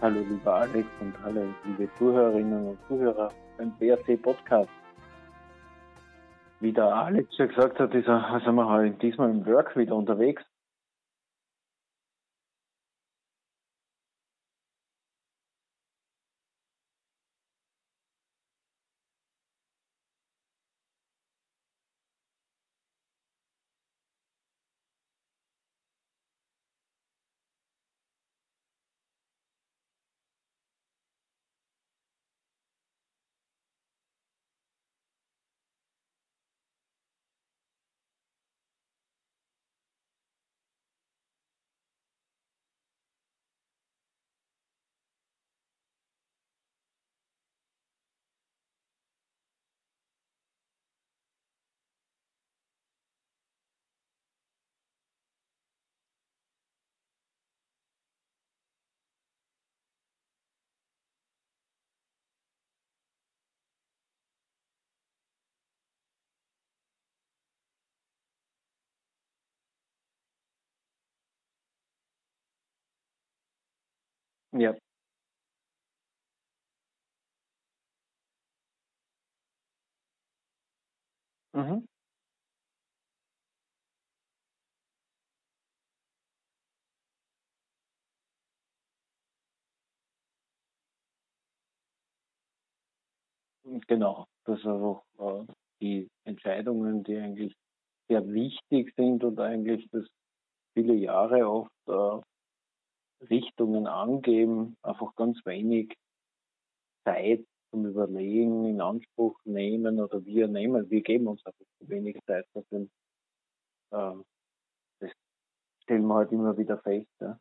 Hallo lieber Alex und hallo liebe Zuhörerinnen und Zuhörer beim BRC Podcast. Wie der Alex schon gesagt hat, ist er, sind wir halt diesmal im Work wieder unterwegs. Ja. Mhm. Genau. Das sind auch äh, die Entscheidungen, die eigentlich sehr wichtig sind und eigentlich das viele Jahre oft äh, Richtungen angeben, einfach ganz wenig Zeit zum Überlegen in Anspruch nehmen oder wir nehmen, wir geben uns einfach zu wenig Zeit dafür. Ähm, das stellen wir halt immer wieder fest. Ja.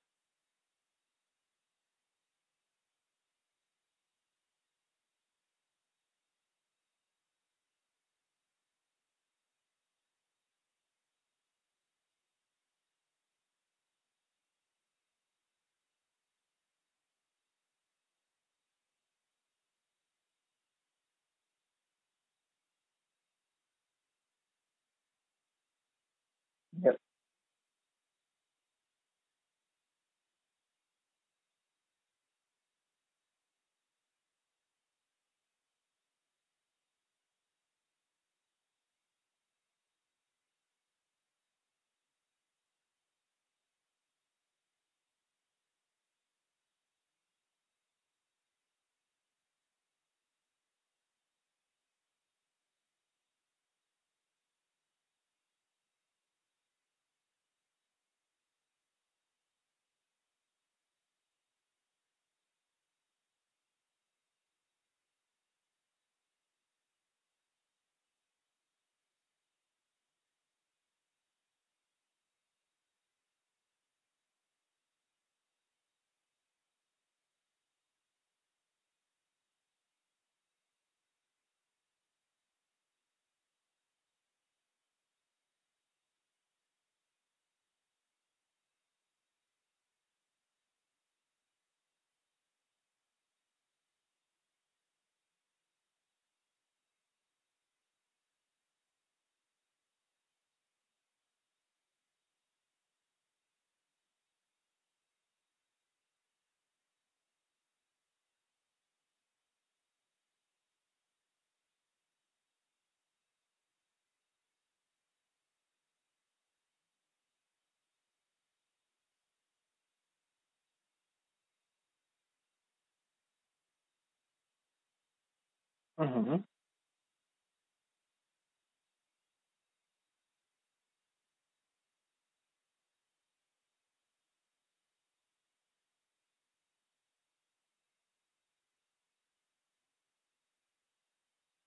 Mhm.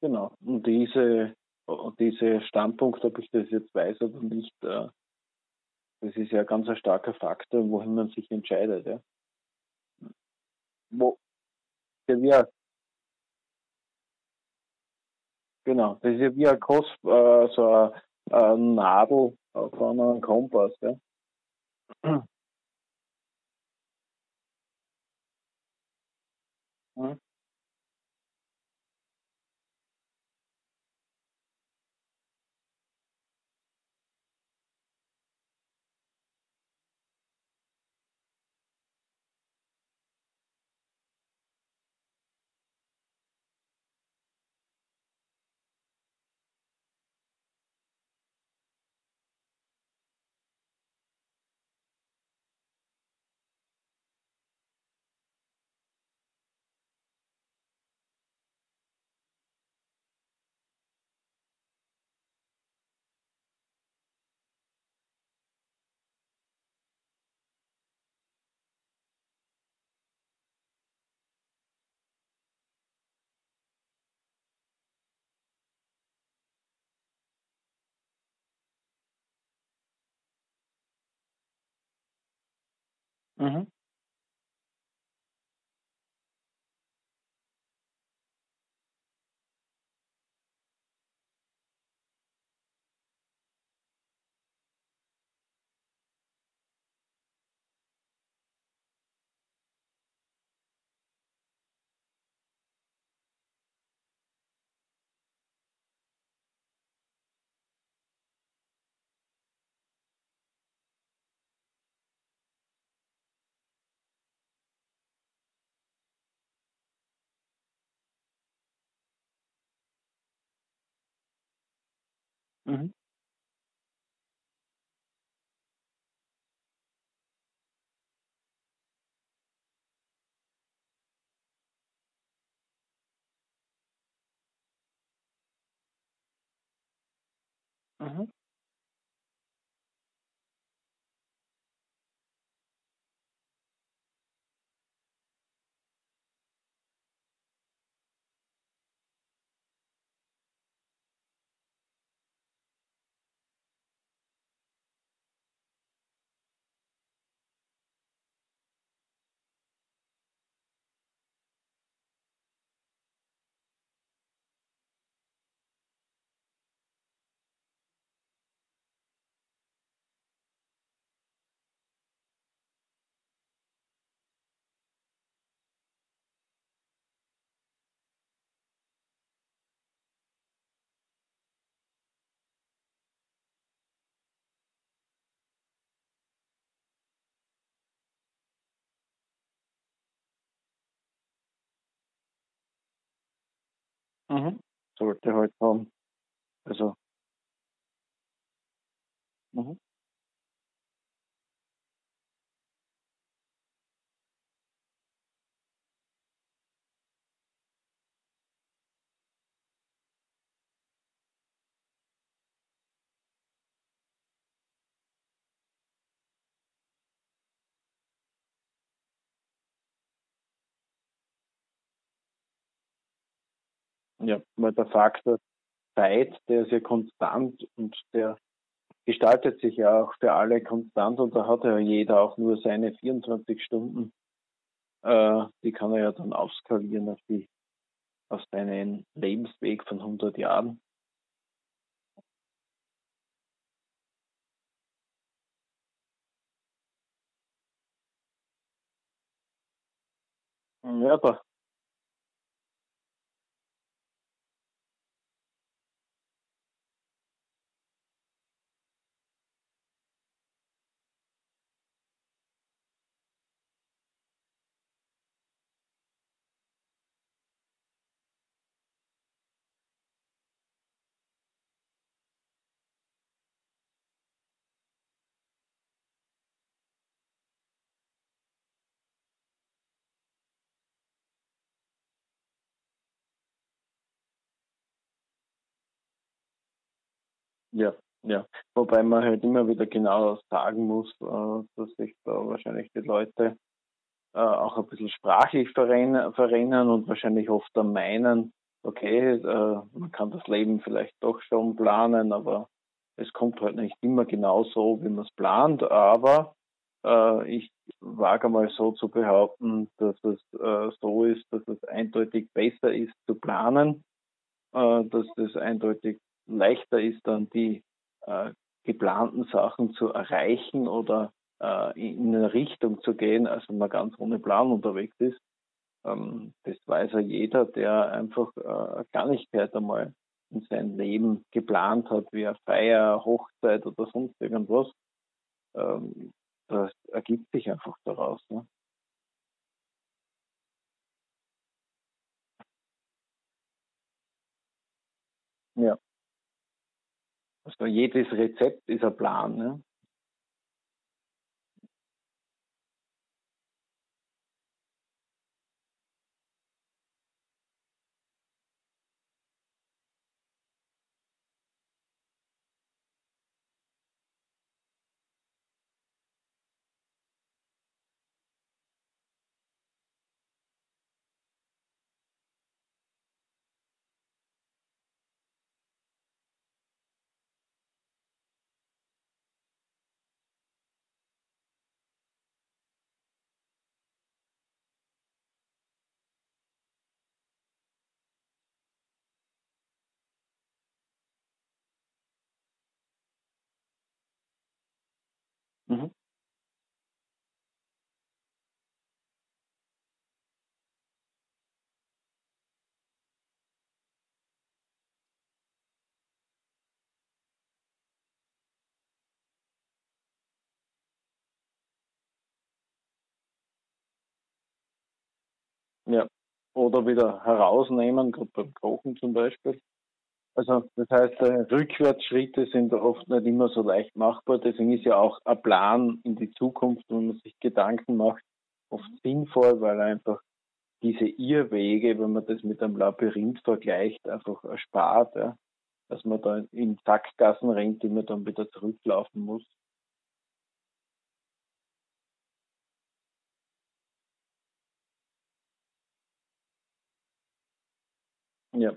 Genau. Und diese, diese Standpunkt, ob ich das jetzt weiß oder nicht, äh, das ist ja ganz ein starker Faktor, wohin man sich entscheidet. Ja. Wo, ja, wie, genau, das ist ja wie ein Kos, äh, so eine, eine Nadel von einem Kompass. Ja. Mhm. Mhm. Mhm. Mhm. Mhm. Sollte halt haben. Also, mhm. Ja, weil der Faktor Zeit, der ist ja konstant und der gestaltet sich ja auch für alle konstant und da hat ja jeder auch nur seine 24 Stunden. Äh, die kann er ja dann aufskalieren auf die, auf seinen Lebensweg von 100 Jahren. Ja, aber Ja, ja. Wobei man halt immer wieder genau sagen muss, äh, dass sich da wahrscheinlich die Leute äh, auch ein bisschen sprachlich verrennen, und wahrscheinlich oft dann meinen, okay, äh, man kann das Leben vielleicht doch schon planen, aber es kommt halt nicht immer genau so, wie man es plant. Aber ich wage mal so zu behaupten, dass es so ist, dass es eindeutig besser ist zu planen, dass es eindeutig leichter ist, dann die äh, geplanten Sachen zu erreichen oder äh, in eine Richtung zu gehen, als wenn man ganz ohne Plan unterwegs ist. Ähm, das weiß ja jeder, der einfach äh, eine Kleinigkeit einmal in sein Leben geplant hat, wie eine Feier, Hochzeit oder sonst irgendwas. Ähm, das ergibt sich einfach daraus. Ne? Ja. Jedes Rezept ist ein Plan. Ne? Mhm. Ja. Oder wieder herausnehmen, gerade beim Kochen zum Beispiel. Also das heißt, äh, Rückwärtsschritte sind oft nicht immer so leicht machbar. Deswegen ist ja auch ein Plan in die Zukunft, wenn man sich Gedanken macht, oft sinnvoll, weil einfach diese Irrwege, wenn man das mit einem Labyrinth vergleicht, einfach erspart, ja? dass man da in Sackgassen rennt, die man dann wieder zurücklaufen muss. Ja.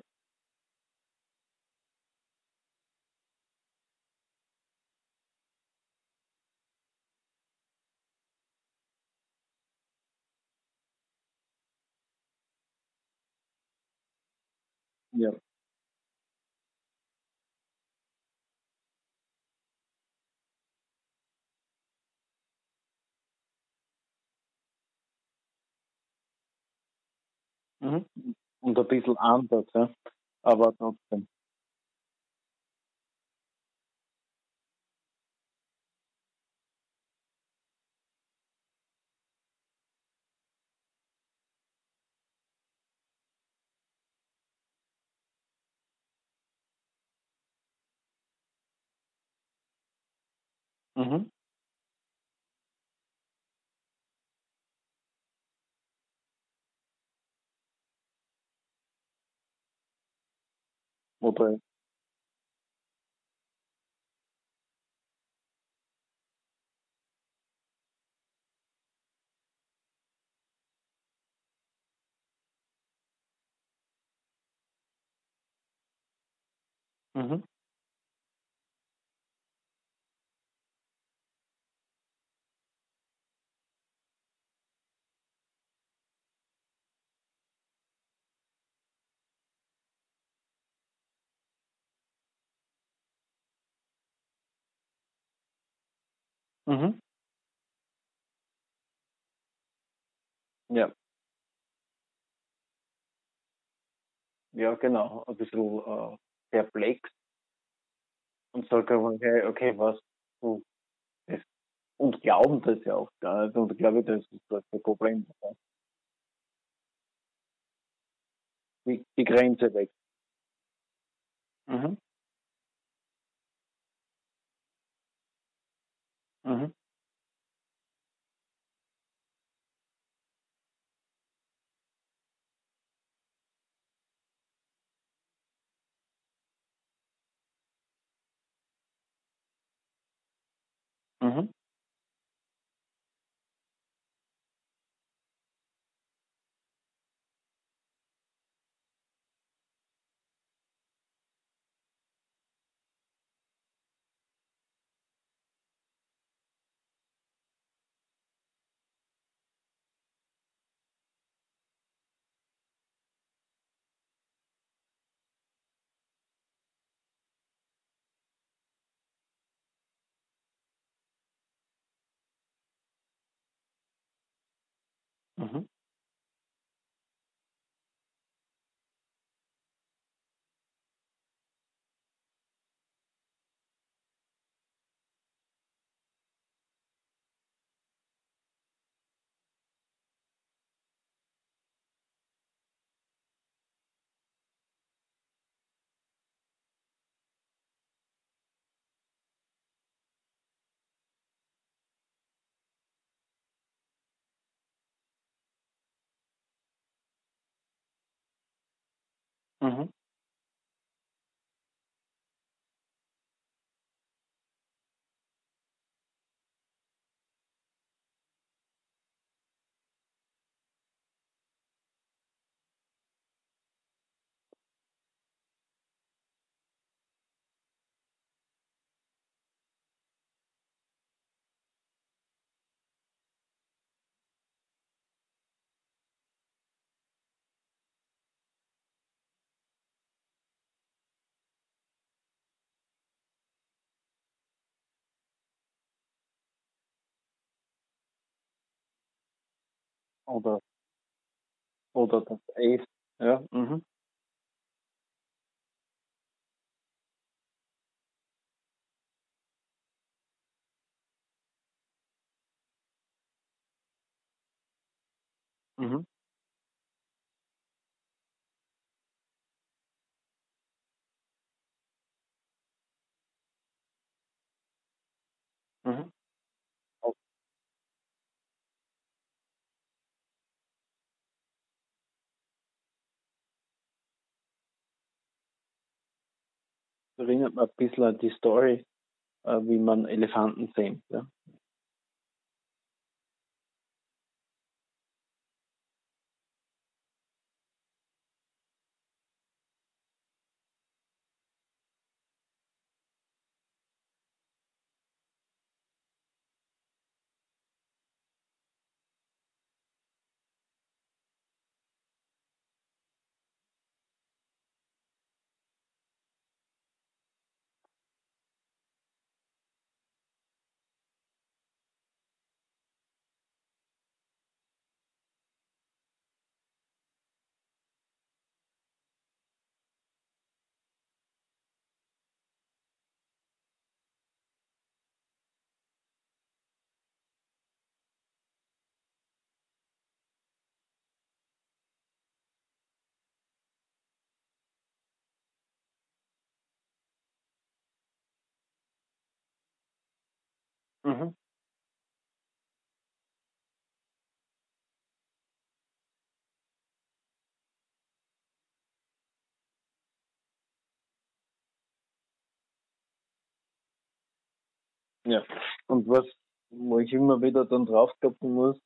Ja. Mhm. Und ein bisschen anders, ja. Aber trotzdem. Mhm. Oder mhm. Mhm. Ja. Ja, genau. Ein bisschen äh, perplex und sage aber, okay, okay, was du das, und glauben das ja auch gar nicht. Und ich glaube, das ist das Problem. Die, die Grenze weg. Mhm. Mhm. Mhm. Mhm. Mhm. Oder, oder das Ace. Ja, mhm, mhm, erinnert mich ein bisschen an die Story, äh, wie man Elefanten zähmt. Ja. Mhm. Ja. Und was, wo ich immer wieder dann draufkloppen muss,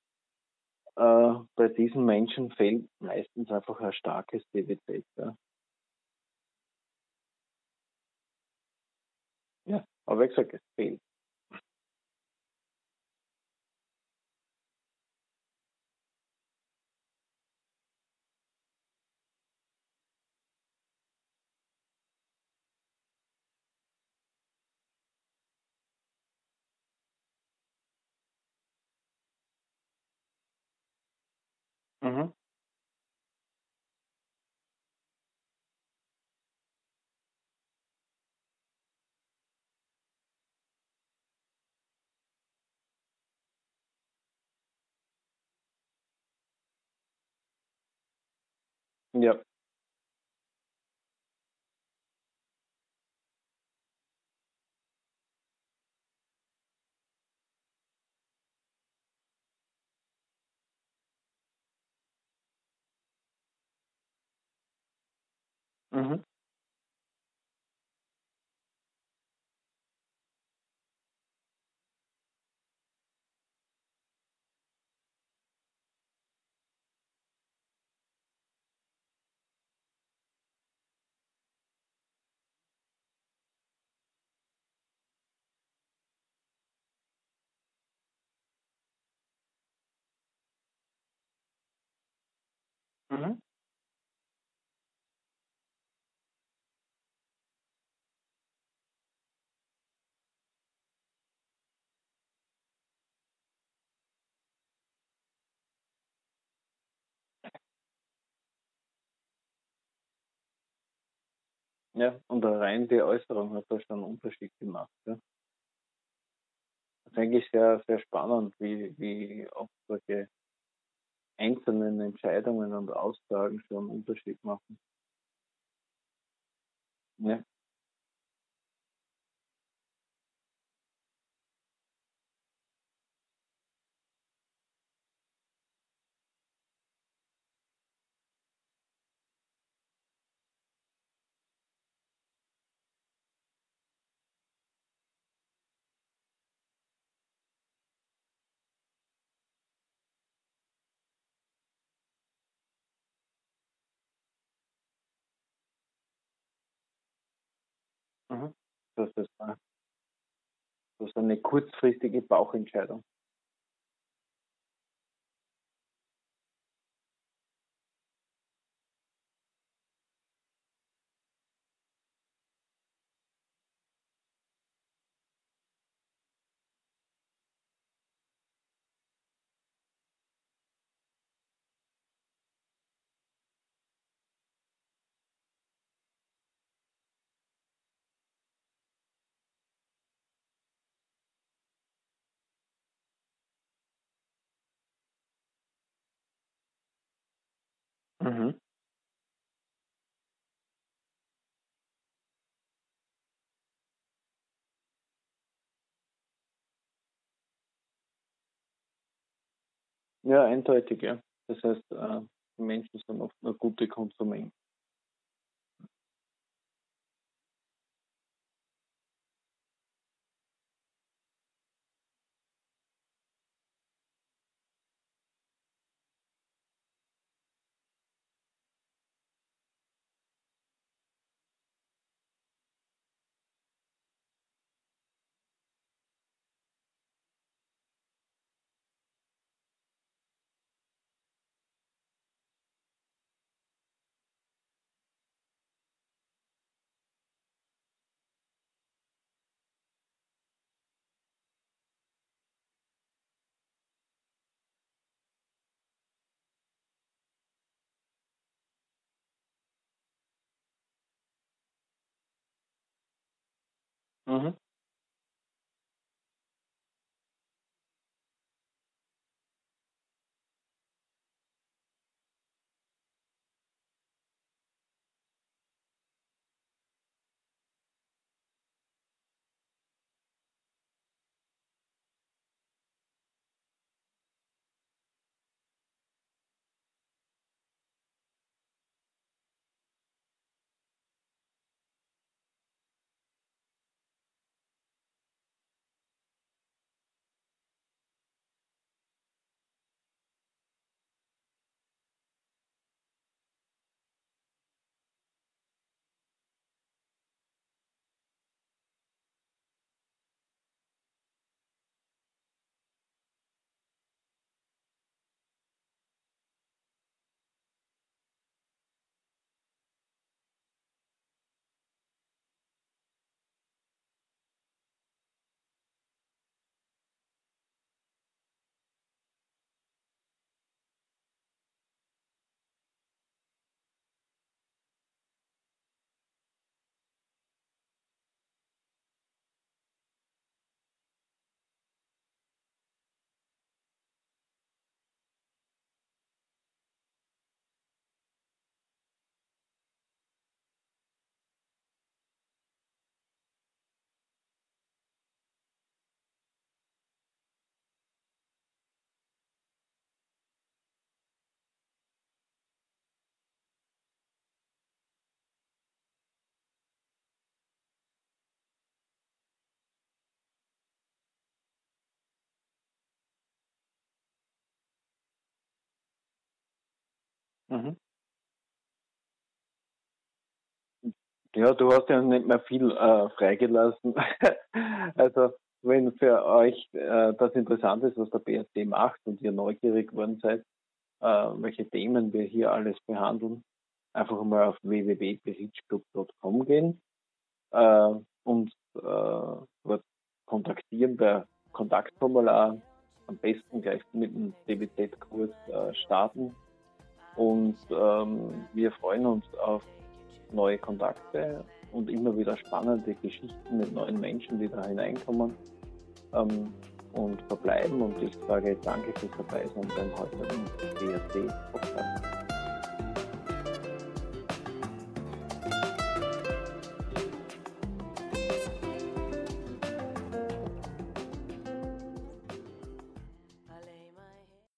äh, bei diesen Menschen fehlt meistens einfach eine starke Stabilität. Ja. ja. Aber wie gesagt, es fehlt. Mhm. Ja. Mhm. Mhm. Ja. Und rein die Äußerung hat da schon einen Unterschied gemacht. Ja. Das ist eigentlich sehr, sehr spannend, wie, wie oft solche einzelnen Entscheidungen und Aussagen schon einen Unterschied machen. Ja. Mhm. Das ist, äh, das ist eine kurzfristige Bauchentscheidung. Mhm. Ja, eindeutig, ja. Das heißt, äh, Menschen sind oft nur gute Konsumenten. Mhm. Mhm. Ja, du hast ja nicht mehr viel äh, freigelassen. also wenn für euch äh, das interessant ist, was der BRC macht und ihr neugierig geworden seid, äh, welche Themen wir hier alles behandeln, einfach mal auf www.berichclub.com gehen äh, und äh, dort kontaktieren per Kontaktformular am besten gleich mit dem DBZ-Kurs äh, starten. Und ähm, wir freuen uns auf neue Kontakte und immer wieder spannende Geschichten mit neuen Menschen, die da hineinkommen ähm, und verbleiben. Und ich sage danke fürs Dabeisein beim heutigen BRC-Podcast.